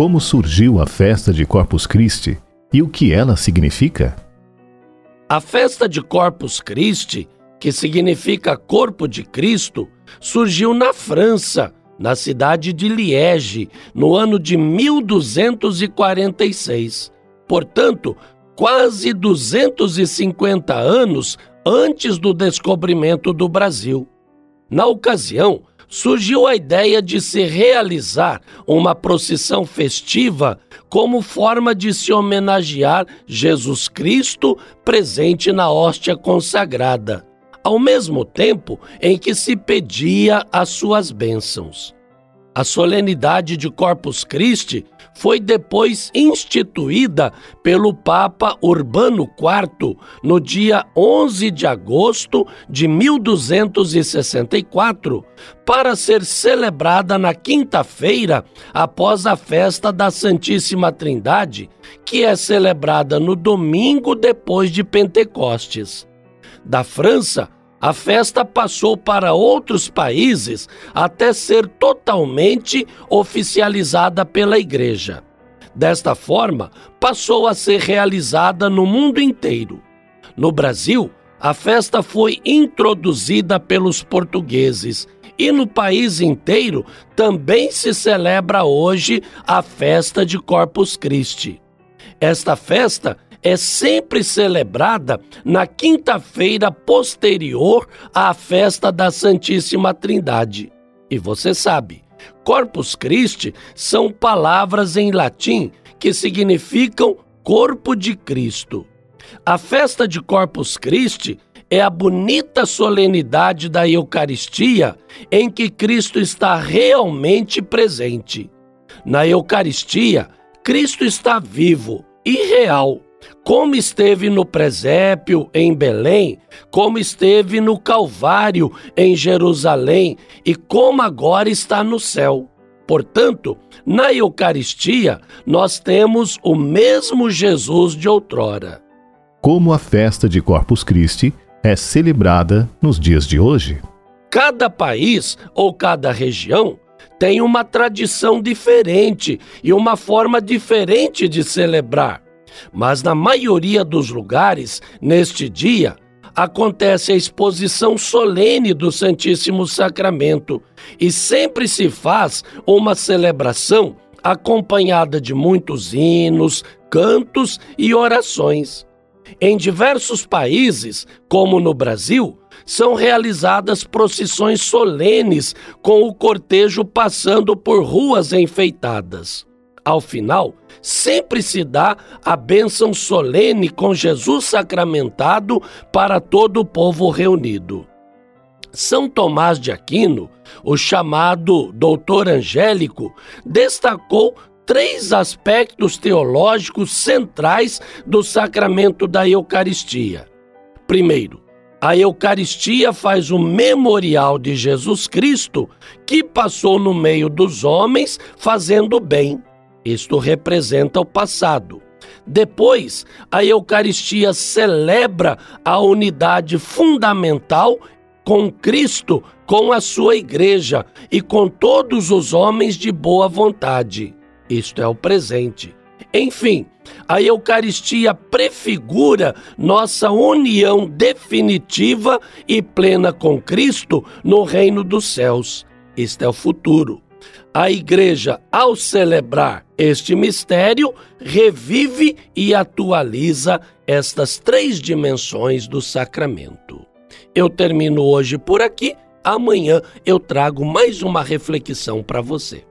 como surgiu a festa de Corpus Christi e o que ela significa? A festa de Corpus Christi, que significa Corpo de Cristo, surgiu na França, na cidade de Liege, no ano de 1246. Portanto, quase 250 anos antes do descobrimento do Brasil. Na ocasião, surgiu a ideia de se realizar uma procissão festiva como forma de se homenagear Jesus Cristo presente na hóstia consagrada, ao mesmo tempo em que se pedia as suas bênçãos. A solenidade de Corpus Christi foi depois instituída pelo Papa Urbano IV no dia 11 de agosto de 1264, para ser celebrada na quinta-feira após a festa da Santíssima Trindade, que é celebrada no domingo depois de Pentecostes. Da França, a festa passou para outros países até ser totalmente oficializada pela Igreja. Desta forma, passou a ser realizada no mundo inteiro. No Brasil, a festa foi introduzida pelos portugueses e no país inteiro também se celebra hoje a festa de Corpus Christi. Esta festa é sempre celebrada na quinta-feira posterior à festa da Santíssima Trindade. E você sabe, Corpus Christi são palavras em latim que significam corpo de Cristo. A festa de Corpus Christi é a bonita solenidade da Eucaristia em que Cristo está realmente presente. Na Eucaristia, Cristo está vivo e real como esteve no presépio em Belém, como esteve no Calvário em Jerusalém e como agora está no céu. Portanto, na Eucaristia, nós temos o mesmo Jesus de outrora. Como a festa de Corpus Christi é celebrada nos dias de hoje? Cada país ou cada região tem uma tradição diferente e uma forma diferente de celebrar. Mas na maioria dos lugares, neste dia, acontece a exposição solene do Santíssimo Sacramento e sempre se faz uma celebração acompanhada de muitos hinos, cantos e orações. Em diversos países, como no Brasil, são realizadas procissões solenes com o cortejo passando por ruas enfeitadas. Ao final, sempre se dá a bênção solene com Jesus sacramentado para todo o povo reunido. São Tomás de Aquino, o chamado doutor angélico, destacou três aspectos teológicos centrais do sacramento da Eucaristia. Primeiro, a Eucaristia faz o memorial de Jesus Cristo que passou no meio dos homens fazendo bem. Isto representa o passado. Depois, a Eucaristia celebra a unidade fundamental com Cristo, com a sua igreja e com todos os homens de boa vontade. Isto é o presente. Enfim, a Eucaristia prefigura nossa união definitiva e plena com Cristo no reino dos céus. Isto é o futuro. A igreja, ao celebrar este mistério, revive e atualiza estas três dimensões do sacramento. Eu termino hoje por aqui. Amanhã eu trago mais uma reflexão para você.